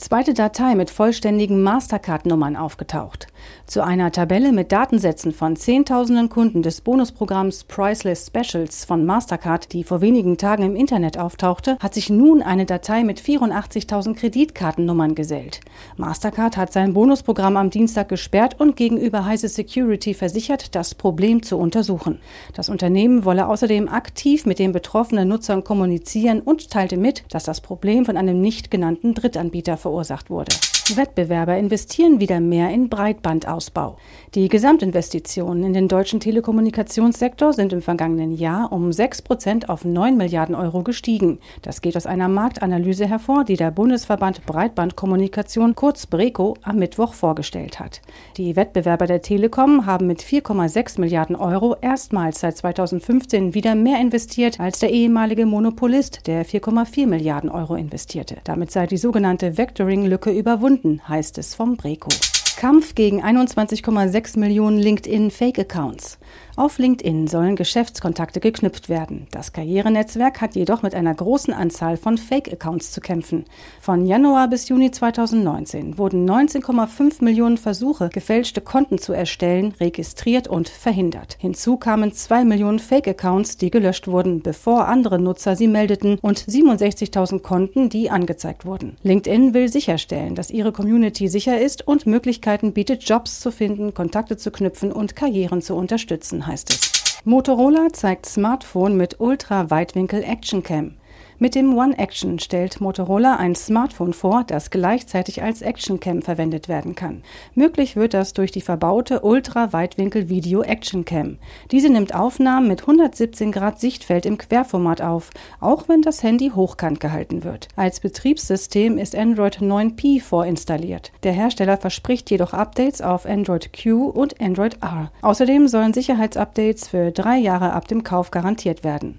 Zweite Datei mit vollständigen Mastercard-Nummern aufgetaucht. Zu einer Tabelle mit Datensätzen von Zehntausenden Kunden des Bonusprogramms Priceless Specials von Mastercard, die vor wenigen Tagen im Internet auftauchte, hat sich nun eine Datei mit 84.000 Kreditkartennummern gesellt. Mastercard hat sein Bonusprogramm am Dienstag gesperrt und gegenüber Heise Security versichert, das Problem zu untersuchen. Das Unternehmen wolle außerdem aktiv mit den betroffenen Nutzern kommunizieren und teilte mit, dass das Problem von einem nicht genannten Drittanbieter verursacht wurde. Wettbewerber investieren wieder mehr in Breitbandausbau. Die Gesamtinvestitionen in den deutschen Telekommunikationssektor sind im vergangenen Jahr um 6 Prozent auf 9 Milliarden Euro gestiegen. Das geht aus einer Marktanalyse hervor, die der Bundesverband Breitbandkommunikation kurz BREKO am Mittwoch vorgestellt hat. Die Wettbewerber der Telekom haben mit 4,6 Milliarden Euro erstmals seit 2015 wieder mehr investiert als der ehemalige Monopolist, der 4,4 Milliarden Euro investierte. Damit sei die sogenannte Vectoring-Lücke überwunden heißt es vom Breco. Kampf gegen 21,6 Millionen LinkedIn-Fake-Accounts. Auf LinkedIn sollen Geschäftskontakte geknüpft werden. Das Karrierenetzwerk hat jedoch mit einer großen Anzahl von Fake-Accounts zu kämpfen. Von Januar bis Juni 2019 wurden 19,5 Millionen Versuche, gefälschte Konten zu erstellen, registriert und verhindert. Hinzu kamen 2 Millionen Fake-Accounts, die gelöscht wurden, bevor andere Nutzer sie meldeten und 67.000 Konten, die angezeigt wurden. LinkedIn will sicherstellen, dass ihre Community sicher ist und Möglichkeiten bietet, Jobs zu finden, Kontakte zu knüpfen und Karrieren zu unterstützen heißt es. Motorola zeigt Smartphone mit Ultra-Weitwinkel Action Cam. Mit dem One Action stellt Motorola ein Smartphone vor, das gleichzeitig als Actioncam verwendet werden kann. Möglich wird das durch die verbaute Ultra-Weitwinkel-Video Actioncam. Diese nimmt Aufnahmen mit 117 Grad Sichtfeld im Querformat auf, auch wenn das Handy hochkant gehalten wird. Als Betriebssystem ist Android 9P vorinstalliert. Der Hersteller verspricht jedoch Updates auf Android Q und Android R. Außerdem sollen Sicherheitsupdates für drei Jahre ab dem Kauf garantiert werden.